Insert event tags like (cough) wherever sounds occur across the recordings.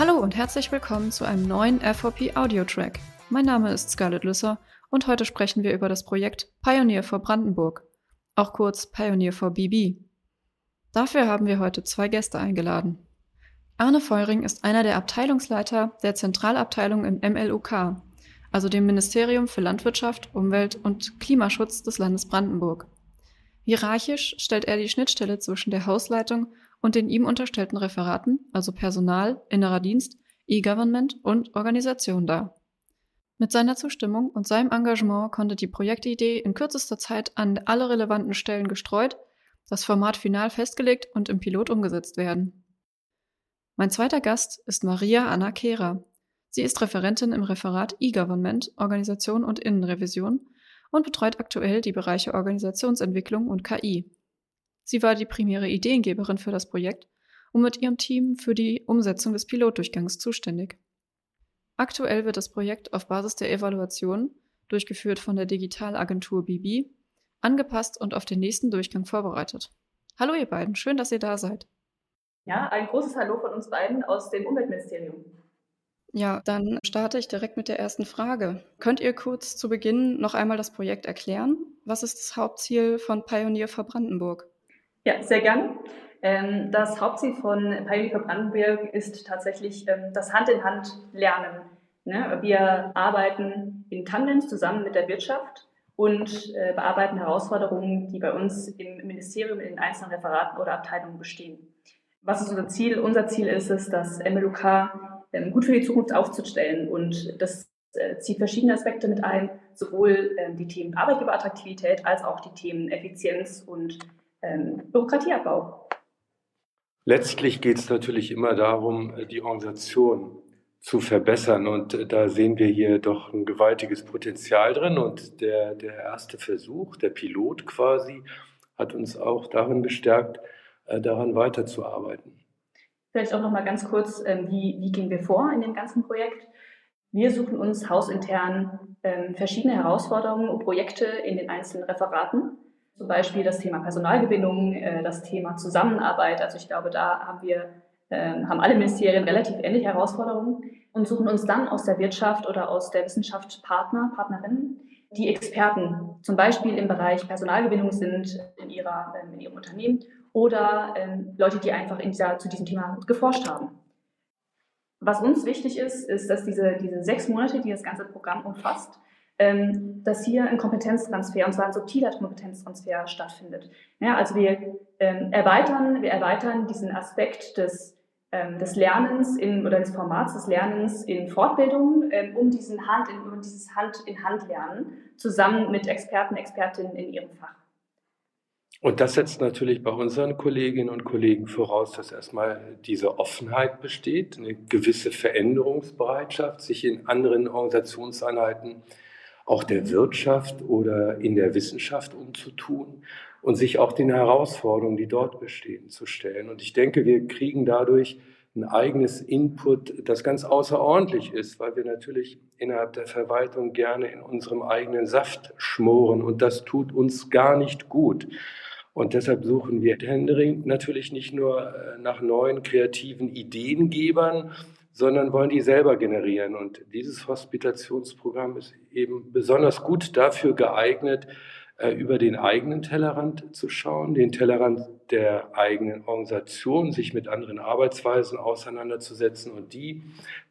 Hallo und herzlich willkommen zu einem neuen FVP Audio Track. Mein Name ist Scarlett Lüsser und heute sprechen wir über das Projekt Pioneer for Brandenburg, auch kurz Pioneer for BB. Dafür haben wir heute zwei Gäste eingeladen. Arne Feuring ist einer der Abteilungsleiter der Zentralabteilung im MLUK, also dem Ministerium für Landwirtschaft, Umwelt und Klimaschutz des Landes Brandenburg. Hierarchisch stellt er die Schnittstelle zwischen der Hausleitung und den ihm unterstellten Referaten, also Personal, innerer Dienst, E-Government und Organisation dar. Mit seiner Zustimmung und seinem Engagement konnte die Projektidee in kürzester Zeit an alle relevanten Stellen gestreut, das Format final festgelegt und im Pilot umgesetzt werden. Mein zweiter Gast ist Maria Anna Kehrer. Sie ist Referentin im Referat E-Government, Organisation und Innenrevision und betreut aktuell die Bereiche Organisationsentwicklung und KI. Sie war die primäre Ideengeberin für das Projekt und mit ihrem Team für die Umsetzung des Pilotdurchgangs zuständig. Aktuell wird das Projekt auf Basis der Evaluation, durchgeführt von der Digitalagentur BB, angepasst und auf den nächsten Durchgang vorbereitet. Hallo ihr beiden, schön, dass ihr da seid. Ja, ein großes Hallo von uns beiden aus dem Umweltministerium. Ja, dann starte ich direkt mit der ersten Frage. Könnt ihr kurz zu Beginn noch einmal das Projekt erklären? Was ist das Hauptziel von Pioneer für Brandenburg? Ja, sehr gern. Ähm, das Hauptziel von Pioneer für Brandenburg ist tatsächlich ähm, das Hand in Hand Lernen. Ne? Wir arbeiten in Tandems zusammen mit der Wirtschaft und äh, bearbeiten Herausforderungen, die bei uns im Ministerium in den einzelnen Referaten oder Abteilungen bestehen. Was ist unser Ziel? Unser Ziel ist es, das MLUK ähm, gut für die Zukunft aufzustellen und das äh, zieht verschiedene Aspekte mit ein, sowohl die Themen Arbeitgeberattraktivität als auch die Themen Effizienz und ähm, Bürokratieabbau. Letztlich geht es natürlich immer darum, die Organisation zu verbessern. Und äh, da sehen wir hier doch ein gewaltiges Potenzial drin. Und der, der erste Versuch, der Pilot quasi, hat uns auch darin bestärkt, äh, daran weiterzuarbeiten. Vielleicht auch noch mal ganz kurz, ähm, wie, wie gehen wir vor in dem ganzen Projekt? Wir suchen uns hausintern ähm, verschiedene Herausforderungen und Projekte in den einzelnen Referaten zum Beispiel das Thema Personalgewinnung, äh, das Thema Zusammenarbeit. Also ich glaube, da haben wir, ähm, haben alle Ministerien relativ ähnliche Herausforderungen und suchen uns dann aus der Wirtschaft oder aus der Wissenschaft Partner, Partnerinnen, die Experten zum Beispiel im Bereich Personalgewinnung sind in, ihrer, ähm, in ihrem Unternehmen oder ähm, Leute, die einfach in dieser, zu diesem Thema geforscht haben. Was uns wichtig ist, ist, dass diese, diese sechs Monate, die das ganze Programm umfasst, ähm, dass hier ein Kompetenztransfer, und zwar ein subtiler Kompetenztransfer stattfindet. Ja, also wir ähm, erweitern, wir erweitern diesen Aspekt des, ähm, des Lernens in, oder des Formats des Lernens in Fortbildungen, ähm, um diesen Hand in, um dieses Hand in Hand lernen, zusammen mit Experten, Expertinnen in ihrem Fach. Und das setzt natürlich bei unseren Kolleginnen und Kollegen voraus, dass erstmal diese Offenheit besteht, eine gewisse Veränderungsbereitschaft, sich in anderen Organisationseinheiten auch der Wirtschaft oder in der Wissenschaft umzutun und sich auch den Herausforderungen, die dort bestehen, zu stellen. Und ich denke, wir kriegen dadurch ein eigenes Input, das ganz außerordentlich ist, weil wir natürlich innerhalb der Verwaltung gerne in unserem eigenen Saft schmoren und das tut uns gar nicht gut. Und deshalb suchen wir händeringend natürlich nicht nur äh, nach neuen kreativen Ideengebern, sondern wollen die selber generieren. Und dieses Hospitationsprogramm ist eben besonders gut dafür geeignet, äh, über den eigenen Tellerrand zu schauen, den Tellerrand der eigenen Organisation, sich mit anderen Arbeitsweisen auseinanderzusetzen und die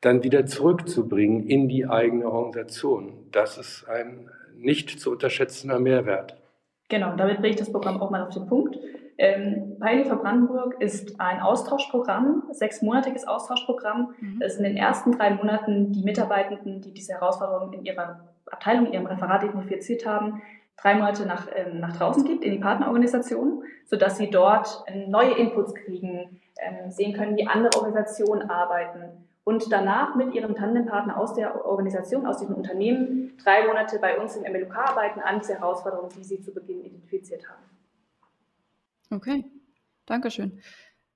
dann wieder zurückzubringen in die eigene Organisation. Das ist ein nicht zu unterschätzender Mehrwert. Genau, damit bringe ich das Programm auch mal auf den Punkt. Ähm, Pioneer Brandenburg ist ein Austauschprogramm, sechsmonatiges Austauschprogramm. Mhm. Es sind in den ersten drei Monaten die Mitarbeitenden, die diese Herausforderungen in ihrer Abteilung, in ihrem Referat identifiziert haben, drei Monate nach, ähm, nach draußen gibt in die Partnerorganisation, sodass sie dort ähm, neue Inputs kriegen, ähm, sehen können, wie andere Organisationen arbeiten und danach mit ihrem Tandempartner aus der Organisation, aus diesem Unternehmen, drei Monate bei uns im MLUK arbeiten an diese Herausforderungen, die sie zu Beginn identifiziert haben. Okay, Dankeschön.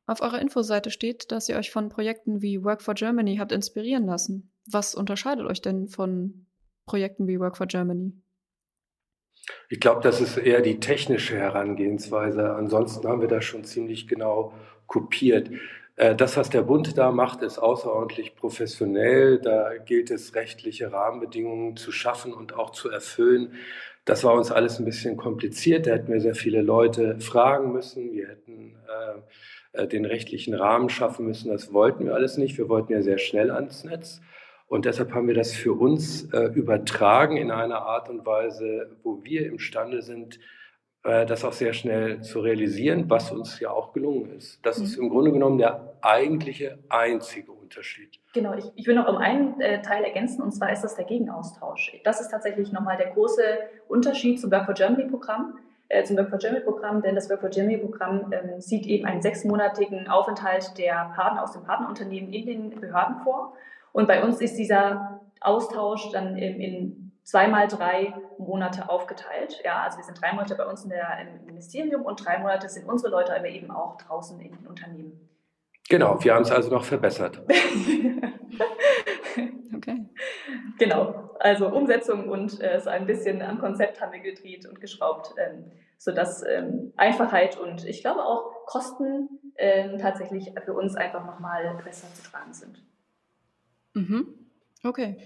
Auf eurer Infoseite steht, dass ihr euch von Projekten wie Work for Germany habt inspirieren lassen. Was unterscheidet euch denn von Projekten wie Work for Germany? Ich glaube, das ist eher die technische Herangehensweise. Ansonsten haben wir das schon ziemlich genau kopiert. Äh, das, was der Bund da macht, ist außerordentlich professionell. Da gilt es, rechtliche Rahmenbedingungen zu schaffen und auch zu erfüllen. Das war uns alles ein bisschen kompliziert. Da hätten wir sehr viele Leute fragen müssen. Wir hätten äh, äh, den rechtlichen Rahmen schaffen müssen. Das wollten wir alles nicht. Wir wollten ja sehr schnell ans Netz. Und deshalb haben wir das für uns äh, übertragen in einer Art und Weise, wo wir imstande sind, äh, das auch sehr schnell zu realisieren, was uns ja auch gelungen ist. Das mhm. ist im Grunde genommen der eigentliche einzige Unterschied. Genau, ich, ich will noch um einen äh, Teil ergänzen, und zwar ist das der Gegenaustausch. Das ist tatsächlich nochmal der große Unterschied zum Work for Germany Programm. Äh, zum Work for Germany Programm, denn das Work for Germany Programm ähm, sieht eben einen sechsmonatigen Aufenthalt der Partner aus dem Partnerunternehmen in den Behörden vor. Und bei uns ist dieser Austausch dann in, in zweimal drei Monate aufgeteilt. Ja, also wir sind drei Monate bei uns in der, im Ministerium und drei Monate sind unsere Leute aber eben auch draußen in den Unternehmen. Genau, wir haben es also noch verbessert. (laughs) okay. Genau, also Umsetzung und äh, so ein bisschen am Konzept haben wir gedreht und geschraubt, ähm, sodass ähm, Einfachheit und ich glaube auch Kosten ähm, tatsächlich für uns einfach nochmal besser zu tragen sind. Mhm. Okay.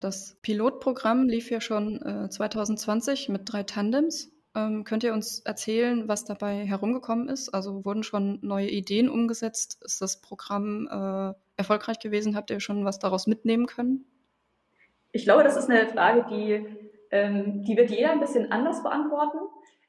Das Pilotprogramm lief ja schon äh, 2020 mit drei Tandems. Ähm, könnt ihr uns erzählen, was dabei herumgekommen ist? Also wurden schon neue Ideen umgesetzt? Ist das Programm äh, erfolgreich gewesen? Habt ihr schon was daraus mitnehmen können? Ich glaube, das ist eine Frage, die, ähm, die wird jeder ein bisschen anders beantworten.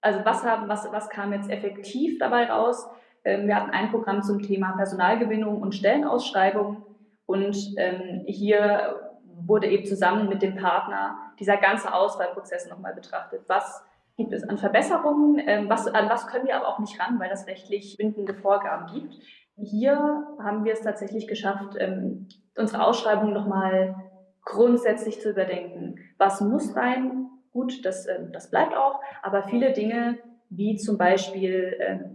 Also was, haben, was, was kam jetzt effektiv dabei raus? Ähm, wir hatten ein Programm zum Thema Personalgewinnung und Stellenausschreibung. Und ähm, hier wurde eben zusammen mit dem Partner dieser ganze Auswahlprozess nochmal betrachtet. Was gibt es an Verbesserungen? Ähm, was, an was können wir aber auch nicht ran, weil das rechtlich bindende Vorgaben gibt? Hier haben wir es tatsächlich geschafft, ähm, unsere Ausschreibung nochmal grundsätzlich zu überdenken. Was muss rein? Gut, das, ähm, das bleibt auch, aber viele Dinge, wie zum Beispiel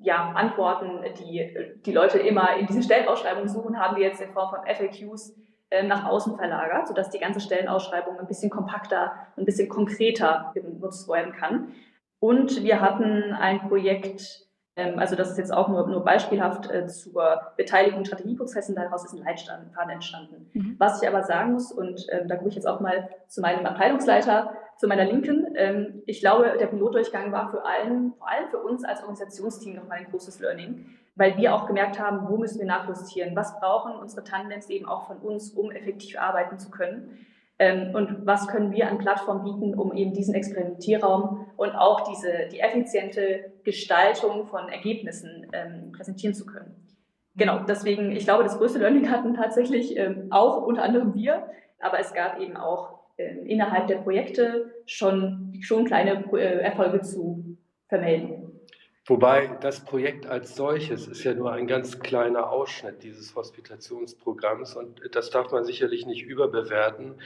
ja, Antworten, die die Leute immer in diesen Stellenausschreibungen suchen, haben wir jetzt in Form von FAQs ähm, nach außen verlagert, sodass die ganze Stellenausschreibung ein bisschen kompakter, ein bisschen konkreter genutzt werden kann. Und wir hatten ein Projekt, ähm, also das ist jetzt auch nur, nur beispielhaft äh, zur Beteiligung in Strategieprozessen, daraus ist ein Leitfaden entstanden. Mhm. Was ich aber sagen muss, und ähm, da gucke ich jetzt auch mal zu meinem Abteilungsleiter, zu meiner Linken, ähm, ich glaube, der Pilotdurchgang war für allen, vor allem für uns als Organisationsteam nochmal ein großes Learning weil wir auch gemerkt haben, wo müssen wir nachjustieren, was brauchen unsere Tandems eben auch von uns, um effektiv arbeiten zu können. Ähm, und was können wir an Plattformen bieten, um eben diesen Experimentierraum und auch diese, die effiziente Gestaltung von Ergebnissen ähm, präsentieren zu können. Genau, deswegen, ich glaube, das größte Learning hatten tatsächlich ähm, auch unter anderem wir, aber es gab eben auch ähm, innerhalb der Projekte schon, schon kleine äh, Erfolge zu vermelden. Wobei das Projekt als solches ist ja nur ein ganz kleiner Ausschnitt dieses Hospitationsprogramms und das darf man sicherlich nicht überbewerten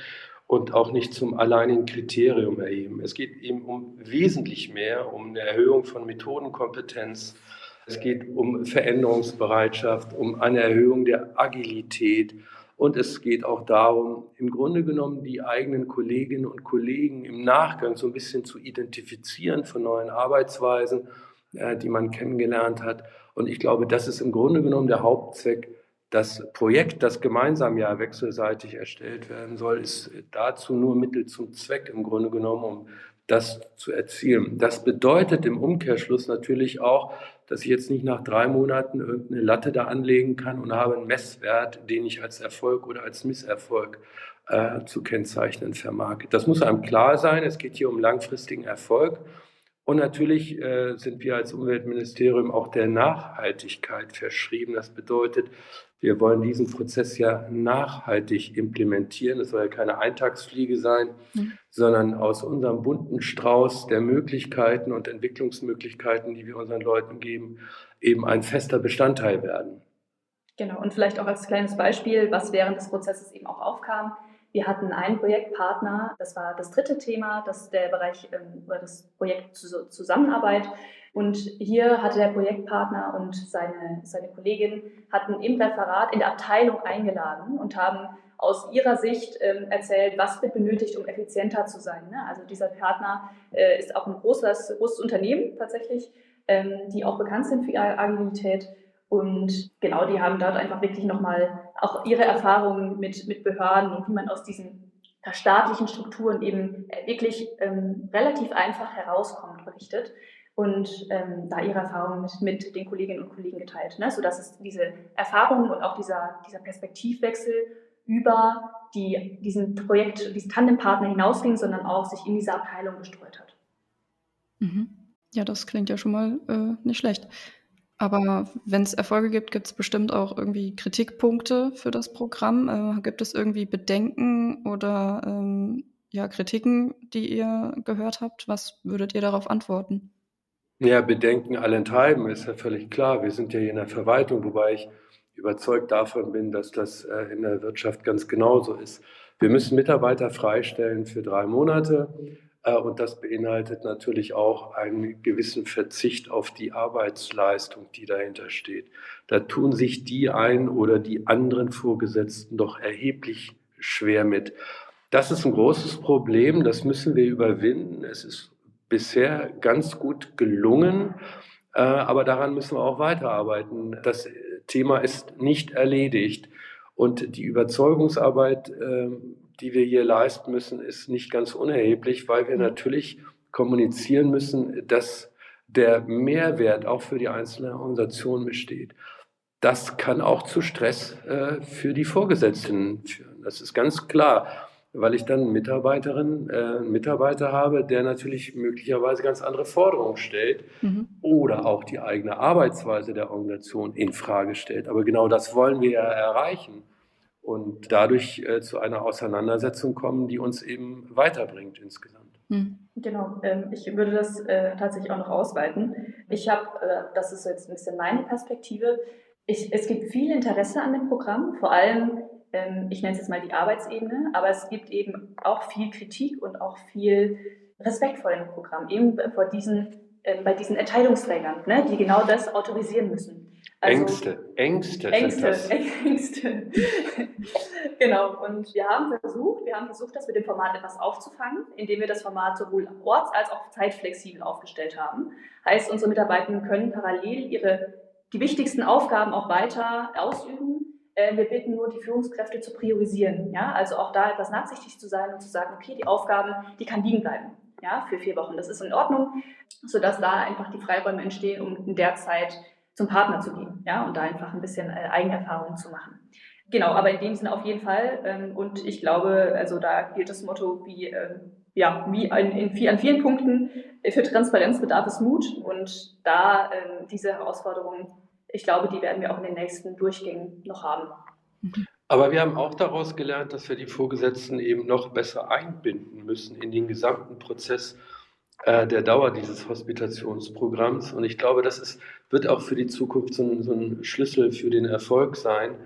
und auch nicht zum alleinigen Kriterium erheben. Es geht eben um wesentlich mehr, um eine Erhöhung von Methodenkompetenz. Es geht um Veränderungsbereitschaft, um eine Erhöhung der Agilität. Und es geht auch darum, im Grunde genommen die eigenen Kolleginnen und Kollegen im Nachgang so ein bisschen zu identifizieren von neuen Arbeitsweisen die man kennengelernt hat. Und ich glaube, das ist im Grunde genommen der Hauptzweck. Das Projekt, das gemeinsam ja wechselseitig erstellt werden soll, ist dazu nur Mittel zum Zweck im Grunde genommen, um das zu erzielen. Das bedeutet im Umkehrschluss natürlich auch, dass ich jetzt nicht nach drei Monaten irgendeine Latte da anlegen kann und habe einen Messwert, den ich als Erfolg oder als Misserfolg äh, zu kennzeichnen vermag. Das muss einem klar sein. Es geht hier um langfristigen Erfolg. Und natürlich äh, sind wir als Umweltministerium auch der Nachhaltigkeit verschrieben. Das bedeutet, wir wollen diesen Prozess ja nachhaltig implementieren. Es soll ja keine Eintagsfliege sein, mhm. sondern aus unserem bunten Strauß der Möglichkeiten und Entwicklungsmöglichkeiten, die wir unseren Leuten geben, eben ein fester Bestandteil werden. Genau, und vielleicht auch als kleines Beispiel, was während des Prozesses eben auch aufkam. Wir hatten einen Projektpartner, das war das dritte Thema, das der Bereich ähm, oder das Projekt Zusammenarbeit. Und hier hatte der Projektpartner und seine, seine Kollegin hatten im Referat in der Abteilung eingeladen und haben aus ihrer Sicht ähm, erzählt, was wird benötigt, um effizienter zu sein. Ne? Also dieser Partner äh, ist auch ein großes, großes Unternehmen tatsächlich, ähm, die auch bekannt sind für ihre Agilität. Und genau, die haben dort einfach wirklich nochmal auch ihre Erfahrungen mit, mit Behörden und wie man aus diesen staatlichen Strukturen eben wirklich ähm, relativ einfach herauskommt, berichtet und ähm, da ihre Erfahrungen mit, mit, den Kolleginnen und Kollegen geteilt, ne? sodass es diese Erfahrungen und auch dieser, dieser Perspektivwechsel über die, diesen Projekt, diesen Tandempartner hinausging, sondern auch sich in dieser Abteilung gestreut hat. Mhm. Ja, das klingt ja schon mal äh, nicht schlecht. Aber wenn es Erfolge gibt, gibt es bestimmt auch irgendwie Kritikpunkte für das Programm. Äh, gibt es irgendwie Bedenken oder ähm, ja, Kritiken, die ihr gehört habt? Was würdet ihr darauf antworten? Ja, Bedenken allenthalben ist ja völlig klar. Wir sind ja hier in der Verwaltung, wobei ich überzeugt davon bin, dass das äh, in der Wirtschaft ganz genauso ist. Wir müssen Mitarbeiter freistellen für drei Monate. Äh, und das beinhaltet natürlich auch einen gewissen Verzicht auf die Arbeitsleistung, die dahinter steht. Da tun sich die einen oder die anderen Vorgesetzten doch erheblich schwer mit. Das ist ein großes Problem, das müssen wir überwinden. Es ist bisher ganz gut gelungen, äh, aber daran müssen wir auch weiterarbeiten. Das Thema ist nicht erledigt. Und die Überzeugungsarbeit ähm, die wir hier leisten müssen, ist nicht ganz unerheblich, weil wir natürlich kommunizieren müssen, dass der Mehrwert auch für die einzelne Organisation besteht. Das kann auch zu Stress äh, für die Vorgesetzten führen. Das ist ganz klar, weil ich dann Mitarbeiterin, äh, Mitarbeiter habe, der natürlich möglicherweise ganz andere Forderungen stellt mhm. oder auch die eigene Arbeitsweise der Organisation in Frage stellt. Aber genau das wollen wir ja erreichen und dadurch äh, zu einer Auseinandersetzung kommen, die uns eben weiterbringt insgesamt. Hm. Genau, ähm, ich würde das äh, tatsächlich auch noch ausweiten. Ich habe, äh, das ist jetzt ein bisschen meine Perspektive, ich, es gibt viel Interesse an dem Programm, vor allem, ähm, ich nenne es jetzt mal die Arbeitsebene, aber es gibt eben auch viel Kritik und auch viel Respekt vor dem Programm, eben vor diesen, ähm, bei diesen Entscheidungsträgern, ne, die genau das autorisieren müssen. Also, Ängste, Ängste. Ängste, (laughs) Ängste. genau. Und wir haben versucht, wir haben versucht, das mit dem Format etwas aufzufangen, indem wir das Format sowohl orts- als auch zeitflexibel aufgestellt haben. Heißt, unsere Mitarbeiter können parallel ihre, die wichtigsten Aufgaben auch weiter ausüben. Äh, wir bitten nur die Führungskräfte zu priorisieren. Ja? Also auch da etwas nachsichtig zu sein und zu sagen, okay, die Aufgaben, die kann liegen bleiben. Ja, für vier Wochen. Das ist in Ordnung, sodass da einfach die Freiräume entstehen, um in der Zeit zum Partner zu gehen, ja, und da einfach ein bisschen äh, Eigenerfahrung zu machen. Genau, aber in dem Sinne auf jeden Fall. Ähm, und ich glaube, also da gilt das Motto wie, äh, ja, wie in, in, an vielen Punkten, äh, für Transparenz bedarf es Mut. Und da äh, diese Herausforderungen, ich glaube, die werden wir auch in den nächsten Durchgängen noch haben. Aber wir haben auch daraus gelernt, dass wir die Vorgesetzten eben noch besser einbinden müssen in den gesamten Prozess äh, der Dauer dieses Hospitationsprogramms. Und ich glaube, das ist, wird auch für die Zukunft so ein, so ein Schlüssel für den Erfolg sein.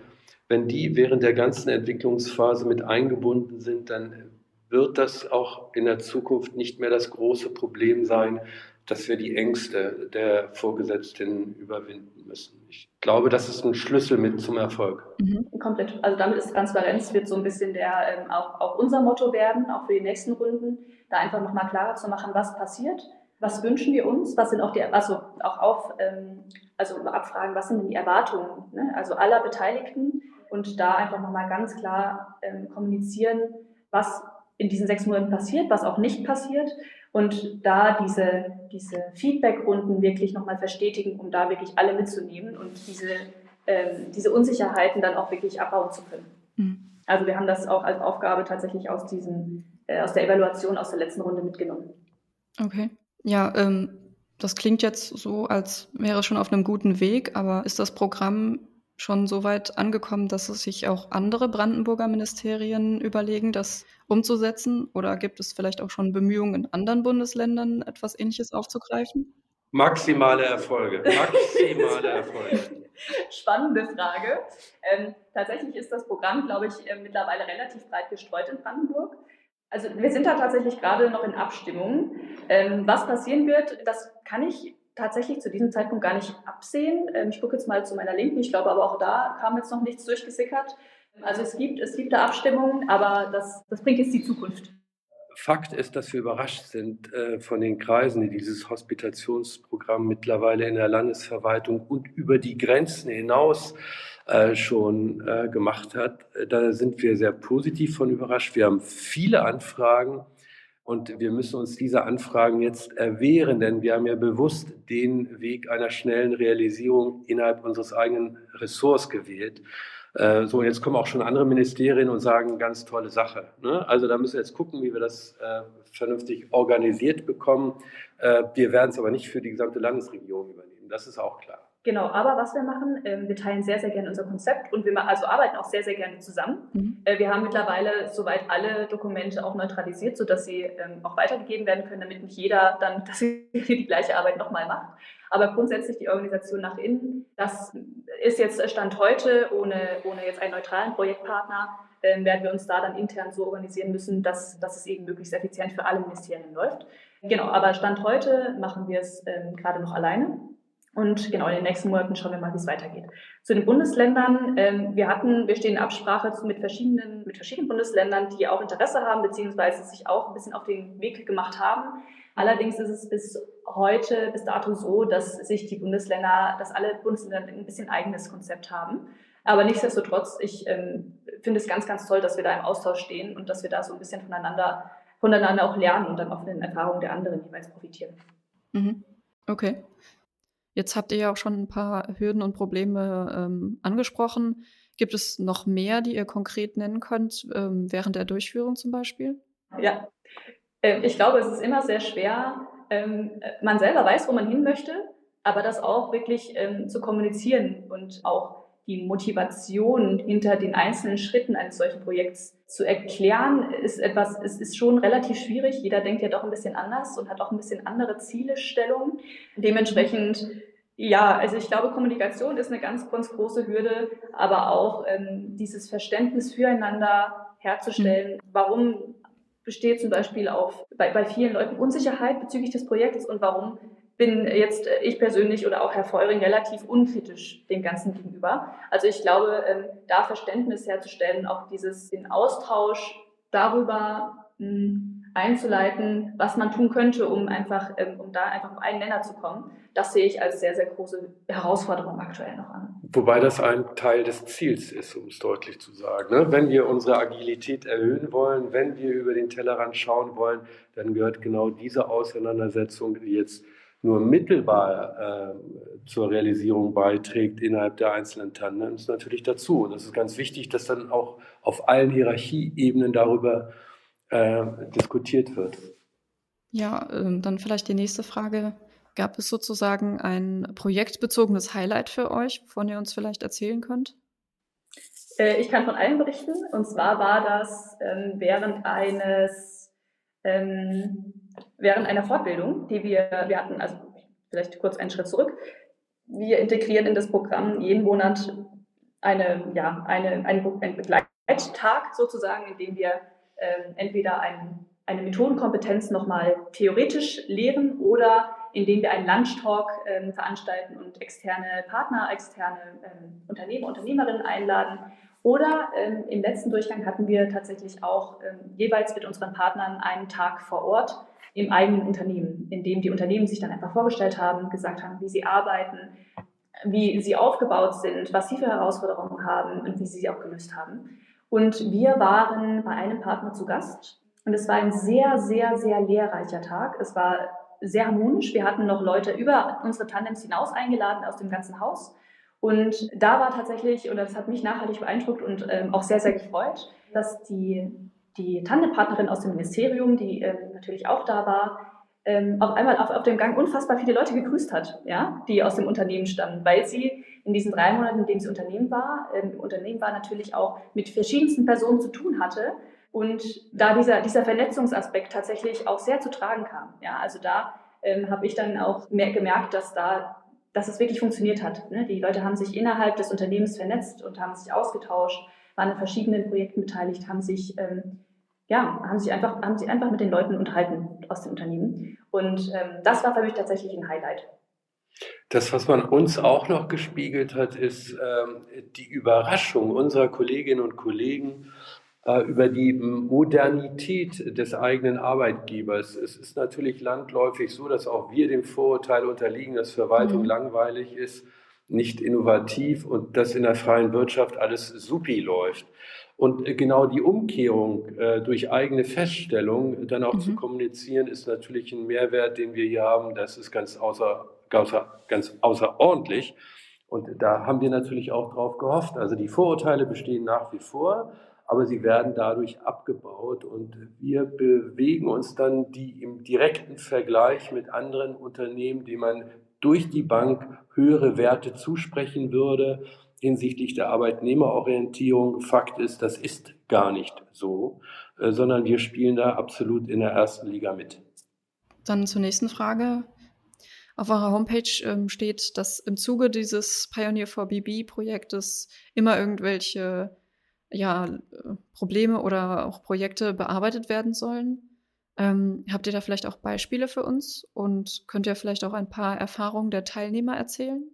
Wenn die während der ganzen Entwicklungsphase mit eingebunden sind, dann wird das auch in der Zukunft nicht mehr das große Problem sein, dass wir die Ängste der Vorgesetzten überwinden müssen. Ich glaube, das ist ein Schlüssel mit zum Erfolg. Mhm, komplett. Also damit ist Transparenz wird so ein bisschen der ähm, auch, auch unser Motto werden, auch für die nächsten Runden, da einfach nochmal klarer zu machen, was passiert, was wünschen wir uns, was sind auch die, also auch auf, ähm, also abfragen, was sind denn die Erwartungen, ne? also aller Beteiligten und da einfach nochmal ganz klar ähm, kommunizieren, was in diesen sechs Monaten passiert, was auch nicht passiert und da diese, diese Feedback-Runden wirklich nochmal verstetigen, um da wirklich alle mitzunehmen und diese, ähm, diese Unsicherheiten dann auch wirklich abbauen zu können. Mhm. Also wir haben das auch als Aufgabe tatsächlich aus, diesen, aus der Evaluation aus der letzten Runde mitgenommen. Okay. Ja, ähm, das klingt jetzt so, als wäre es schon auf einem guten Weg, aber ist das Programm schon so weit angekommen, dass es sich auch andere Brandenburger Ministerien überlegen, das umzusetzen? Oder gibt es vielleicht auch schon Bemühungen in anderen Bundesländern, etwas Ähnliches aufzugreifen? Maximale Erfolge. Maximale Erfolge. (laughs) Spannende Frage. Ähm, tatsächlich ist das Programm, glaube ich, äh, mittlerweile relativ breit gestreut in Brandenburg. Also wir sind da tatsächlich gerade noch in Abstimmung. Ähm, was passieren wird, das kann ich tatsächlich zu diesem Zeitpunkt gar nicht absehen. Ähm, ich gucke jetzt mal zu meiner Linken, ich glaube aber auch da kam jetzt noch nichts durchgesickert. Also es gibt, es gibt da Abstimmungen, aber das, das bringt jetzt die Zukunft. Fakt ist, dass wir überrascht sind äh, von den Kreisen, die dieses Hospitationsprogramm mittlerweile in der Landesverwaltung und über die Grenzen hinaus äh, schon äh, gemacht hat. Da sind wir sehr positiv von überrascht. Wir haben viele Anfragen und wir müssen uns diese Anfragen jetzt erwehren, denn wir haben ja bewusst den Weg einer schnellen Realisierung innerhalb unseres eigenen Ressorts gewählt. Äh, so, jetzt kommen auch schon andere Ministerien und sagen, ganz tolle Sache. Ne? Also da müssen wir jetzt gucken, wie wir das äh, vernünftig organisiert bekommen. Äh, wir werden es aber nicht für die gesamte Landesregierung übernehmen. Das ist auch klar. Genau, aber was wir machen, ähm, wir teilen sehr, sehr gerne unser Konzept und wir also arbeiten auch sehr, sehr gerne zusammen. Mhm. Äh, wir haben mittlerweile soweit alle Dokumente auch neutralisiert, sodass sie ähm, auch weitergegeben werden können, damit nicht jeder dann (laughs) dass die gleiche Arbeit nochmal macht. Aber grundsätzlich die Organisation nach innen, das ist jetzt Stand heute, ohne, ohne jetzt einen neutralen Projektpartner, äh, werden wir uns da dann intern so organisieren müssen, dass, dass es eben möglichst effizient für alle Ministerien läuft. Genau, aber Stand heute machen wir es ähm, gerade noch alleine. Und genau, in den nächsten Monaten schauen wir mal, wie es weitergeht. Zu den Bundesländern, ähm, wir hatten, wir stehen in Absprache mit verschiedenen, mit verschiedenen Bundesländern, die auch Interesse haben, beziehungsweise sich auch ein bisschen auf den Weg gemacht haben. Allerdings ist es bis heute, bis dato so, dass sich die Bundesländer, dass alle Bundesländer ein bisschen eigenes Konzept haben. Aber nichtsdestotrotz, ich ähm, finde es ganz, ganz toll, dass wir da im Austausch stehen und dass wir da so ein bisschen voneinander, voneinander auch lernen und dann auch von den Erfahrungen der anderen jeweils profitieren. Mhm. Okay. Jetzt habt ihr ja auch schon ein paar Hürden und Probleme ähm, angesprochen. Gibt es noch mehr, die ihr konkret nennen könnt, ähm, während der Durchführung zum Beispiel? Ja, ähm, ich glaube, es ist immer sehr schwer. Ähm, man selber weiß, wo man hin möchte, aber das auch wirklich ähm, zu kommunizieren und auch die Motivation hinter den einzelnen Schritten eines solchen Projekts zu erklären, ist etwas, es ist schon relativ schwierig. Jeder denkt ja doch ein bisschen anders und hat auch ein bisschen andere Zielestellungen. Dementsprechend, ja, also ich glaube, Kommunikation ist eine ganz, ganz große Hürde, aber auch ähm, dieses Verständnis füreinander herzustellen. Warum besteht zum Beispiel auf, bei, bei vielen Leuten Unsicherheit bezüglich des Projekts und warum bin jetzt äh, ich persönlich oder auch Herr Feuring relativ unkritisch dem Ganzen gegenüber. Also ich glaube, ähm, da Verständnis herzustellen, auch dieses den Austausch darüber hm, einzuleiten, was man tun könnte, um einfach, ähm, um da einfach auf einen Nenner zu kommen, das sehe ich als sehr, sehr große Herausforderung aktuell noch an. Wobei das ein Teil des Ziels ist, um es deutlich zu sagen. Ne? Wenn wir unsere Agilität erhöhen wollen, wenn wir über den Tellerrand schauen wollen, dann gehört genau diese Auseinandersetzung, die jetzt nur mittelbar äh, zur Realisierung beiträgt innerhalb der einzelnen Tandems natürlich dazu. Und das ist ganz wichtig, dass dann auch auf allen Hierarchieebenen darüber äh, diskutiert wird. Ja, äh, dann vielleicht die nächste Frage. Gab es sozusagen ein projektbezogenes Highlight für euch, wovon ihr uns vielleicht erzählen könnt? Äh, ich kann von allen berichten. Und zwar war das ähm, während eines ähm, während einer Fortbildung, die wir, wir hatten, also vielleicht kurz einen Schritt zurück, wir integrieren in das Programm jeden Monat eine, ja, eine, einen, einen Begleittag sozusagen, in dem wir ähm, entweder ein, eine Methodenkompetenz nochmal theoretisch lehren oder indem wir einen Lunch-Talk ähm, veranstalten und externe Partner, externe ähm, Unternehmer, Unternehmerinnen einladen. Oder ähm, im letzten Durchgang hatten wir tatsächlich auch ähm, jeweils mit unseren Partnern einen Tag vor Ort, im eigenen Unternehmen, in dem die Unternehmen sich dann einfach vorgestellt haben, gesagt haben, wie sie arbeiten, wie sie aufgebaut sind, was sie für Herausforderungen haben und wie sie sie auch gelöst haben. Und wir waren bei einem Partner zu Gast und es war ein sehr, sehr, sehr lehrreicher Tag. Es war sehr harmonisch. Wir hatten noch Leute über unsere Tandems hinaus eingeladen aus dem ganzen Haus. Und da war tatsächlich, und das hat mich nachhaltig beeindruckt und ähm, auch sehr, sehr gefreut, dass die die Tandempartnerin aus dem Ministerium, die ähm, natürlich auch da war, ähm, auf einmal auf, auf dem Gang unfassbar viele Leute gegrüßt hat, ja, die aus dem Unternehmen stammen, weil sie in diesen drei Monaten, in denen sie Unternehmen war, ähm, im Unternehmen war, natürlich auch mit verschiedensten Personen zu tun hatte und da dieser, dieser Vernetzungsaspekt tatsächlich auch sehr zu tragen kam. Ja, also da ähm, habe ich dann auch gemerkt, dass da dass es wirklich funktioniert hat. Ne? Die Leute haben sich innerhalb des Unternehmens vernetzt und haben sich ausgetauscht waren in verschiedenen Projekten beteiligt, haben sich, ähm, ja, haben sich einfach, haben sich einfach mit den Leuten unterhalten aus dem Unternehmen. Und ähm, das war für mich tatsächlich ein Highlight. Das, was man uns auch noch gespiegelt hat, ist ähm, die Überraschung unserer Kolleginnen und Kollegen, über die Modernität des eigenen Arbeitgebers. Es ist natürlich landläufig so, dass auch wir dem Vorurteil unterliegen, dass Verwaltung mhm. langweilig ist, nicht innovativ und dass in der freien Wirtschaft alles supi läuft. Und äh, genau die Umkehrung äh, durch eigene Feststellung dann auch mhm. zu kommunizieren, ist natürlich ein Mehrwert, den wir hier haben. Das ist ganz, außer, ganz außerordentlich. Und da haben wir natürlich auch drauf gehofft. Also die Vorurteile bestehen nach wie vor aber sie werden dadurch abgebaut und wir bewegen uns dann die im direkten Vergleich mit anderen Unternehmen, die man durch die Bank höhere Werte zusprechen würde hinsichtlich der Arbeitnehmerorientierung. Fakt ist, das ist gar nicht so, äh, sondern wir spielen da absolut in der ersten Liga mit. Dann zur nächsten Frage. Auf eurer Homepage ähm, steht, dass im Zuge dieses Pioneer for BB Projektes immer irgendwelche ja, Probleme oder auch Projekte bearbeitet werden sollen. Ähm, habt ihr da vielleicht auch Beispiele für uns und könnt ihr vielleicht auch ein paar Erfahrungen der Teilnehmer erzählen?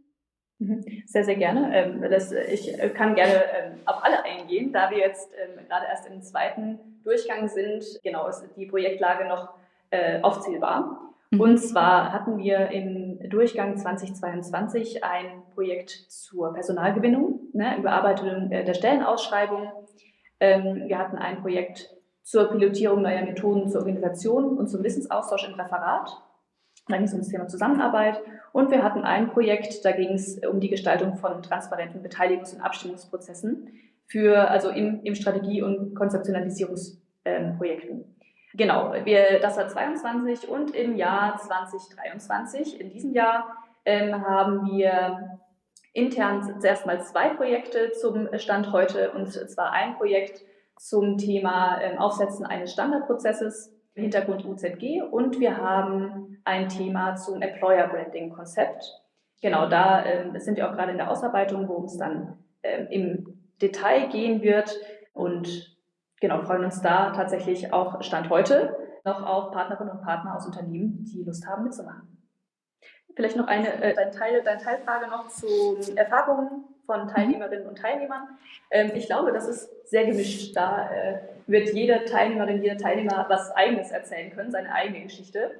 Mhm. Sehr, sehr gerne. Ähm, das, ich kann gerne ähm, auf alle eingehen, da wir jetzt ähm, gerade erst im zweiten Durchgang sind. Genau, ist die Projektlage noch äh, aufzählbar. Mhm. Und zwar hatten wir im Durchgang 2022 ein Projekt zur Personalgewinnung, ne, Überarbeitung der Stellenausschreibung. Ähm, wir hatten ein Projekt zur Pilotierung neuer Methoden zur Organisation und zum Wissensaustausch im Referat. Da ging es um das Thema Zusammenarbeit. Und wir hatten ein Projekt, da ging es um die Gestaltung von transparenten Beteiligungs- und Abstimmungsprozessen für, also im, im Strategie- und Konzeptionalisierungsprojekten. Genau, wir, das war 22 und im Jahr 2023, in diesem Jahr, ähm, haben wir intern zuerst mal zwei Projekte zum Stand heute und zwar ein Projekt zum Thema ähm, Aufsetzen eines Standardprozesses, Hintergrund UZG und wir haben ein Thema zum Employer Branding Konzept. Genau, da ähm, sind wir auch gerade in der Ausarbeitung, worum es dann ähm, im Detail gehen wird und genau, freuen uns da tatsächlich auch Stand heute noch auf Partnerinnen und Partner aus Unternehmen, die Lust haben mitzumachen. Vielleicht noch eine äh, deine, Teil, deine Teilfrage noch zu Erfahrungen von mhm. Teilnehmerinnen und Teilnehmern. Ähm, ich glaube, das ist sehr gemischt. Da äh, wird jede Teilnehmerin, jeder Teilnehmer was Eigenes erzählen können, seine eigene Geschichte.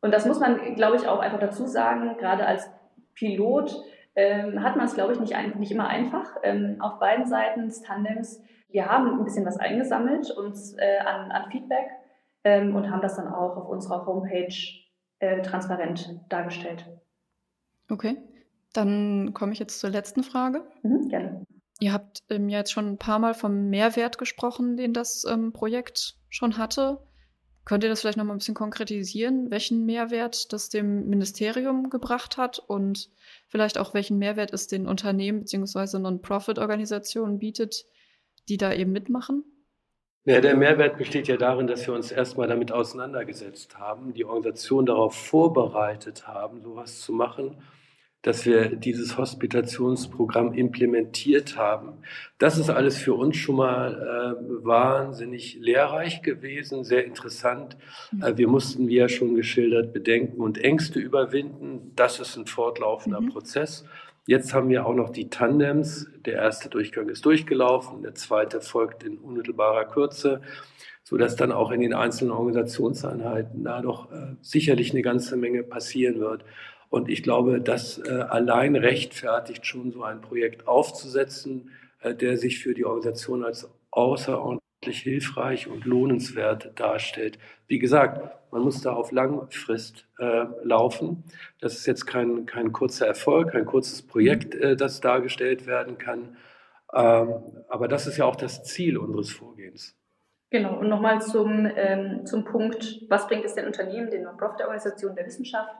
Und das muss man, glaube ich, auch einfach dazu sagen, gerade als Pilot ähm, hat man es, glaube ich, nicht, ein, nicht immer einfach. Ähm, auf beiden Seiten des Tandems wir haben ein bisschen was eingesammelt uns äh, an, an, Feedback ähm, und haben das dann auch auf unserer Homepage äh, transparent dargestellt. Okay, dann komme ich jetzt zur letzten Frage. Mhm, gerne. Ihr habt ähm, ja jetzt schon ein paar Mal vom Mehrwert gesprochen, den das ähm, Projekt schon hatte. Könnt ihr das vielleicht noch mal ein bisschen konkretisieren, welchen Mehrwert das dem Ministerium gebracht hat und vielleicht auch welchen Mehrwert es den Unternehmen bzw. Non-Profit-Organisationen bietet, die da eben mitmachen? Ja, der Mehrwert besteht ja darin, dass wir uns erstmal damit auseinandergesetzt haben, die Organisation darauf vorbereitet haben, sowas zu machen, dass wir dieses Hospitationsprogramm implementiert haben. Das ist alles für uns schon mal äh, wahnsinnig lehrreich gewesen, sehr interessant. Mhm. Äh, wir mussten, wie ja schon geschildert, Bedenken und Ängste überwinden. Das ist ein fortlaufender mhm. Prozess. Jetzt haben wir auch noch die Tandems. Der erste Durchgang ist durchgelaufen, der zweite folgt in unmittelbarer Kürze, sodass dann auch in den einzelnen Organisationseinheiten da doch äh, sicherlich eine ganze Menge passieren wird. Und ich glaube, das äh, allein rechtfertigt schon so ein Projekt aufzusetzen, äh, der sich für die Organisation als außerordentlich hilfreich und lohnenswert darstellt. Wie gesagt, man muss da auf Langfrist äh, laufen. Das ist jetzt kein, kein kurzer Erfolg, kein kurzes Projekt, äh, das dargestellt werden kann. Ähm, aber das ist ja auch das Ziel unseres Vorgehens. Genau, und nochmal zum, ähm, zum Punkt, was bringt es den Unternehmen, den Non-Profit-Organisationen der Wissenschaft?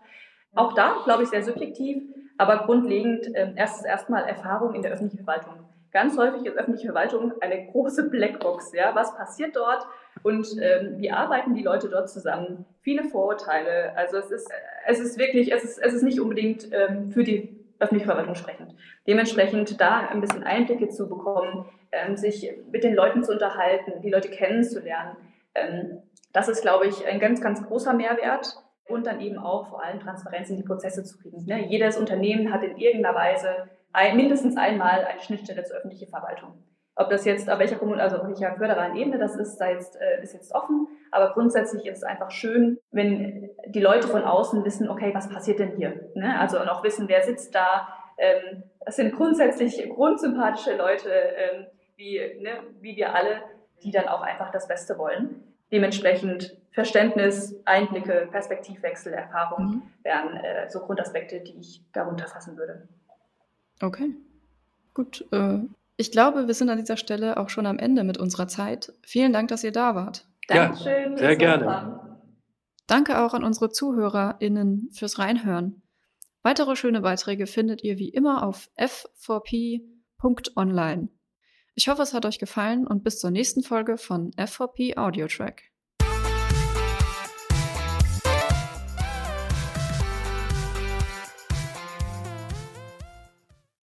Auch da, glaube ich, sehr subjektiv, aber grundlegend äh, erst erstmal Erfahrung in der öffentlichen Verwaltung ganz häufig ist öffentliche Verwaltung eine große Blackbox. Ja? Was passiert dort und ähm, wie arbeiten die Leute dort zusammen? Viele Vorurteile. Also es ist, es ist wirklich, es ist, es ist nicht unbedingt ähm, für die öffentliche Verwaltung sprechend. Dementsprechend da ein bisschen Einblicke zu bekommen, ähm, sich mit den Leuten zu unterhalten, die Leute kennenzulernen. Ähm, das ist, glaube ich, ein ganz, ganz großer Mehrwert und dann eben auch vor allem Transparenz in die Prozesse zu kriegen. Ne? Jedes Unternehmen hat in irgendeiner Weise ein, mindestens einmal eine Schnittstelle zur öffentlichen Verwaltung. Ob das jetzt, auf welcher Kommune, also auf welcher föderalen Ebene das ist, sei jetzt, äh, ist jetzt offen. Aber grundsätzlich ist es einfach schön, wenn die Leute von außen wissen, okay, was passiert denn hier? Ne? Also und auch wissen, wer sitzt da. Ähm, es sind grundsätzlich grundsympathische Leute, ähm, wie, ne, wie wir alle, die dann auch einfach das Beste wollen. Dementsprechend Verständnis, Einblicke, Perspektivwechsel, Erfahrung mhm. wären äh, so Grundaspekte, die ich darunter fassen würde. Okay, gut. Äh, ich glaube, wir sind an dieser Stelle auch schon am Ende mit unserer Zeit. Vielen Dank, dass ihr da wart. Dankeschön. Ja, sehr gerne. Danke auch an unsere ZuhörerInnen fürs Reinhören. Weitere schöne Beiträge findet ihr wie immer auf f4p.online. Ich hoffe, es hat euch gefallen und bis zur nächsten Folge von F4P Audio Track.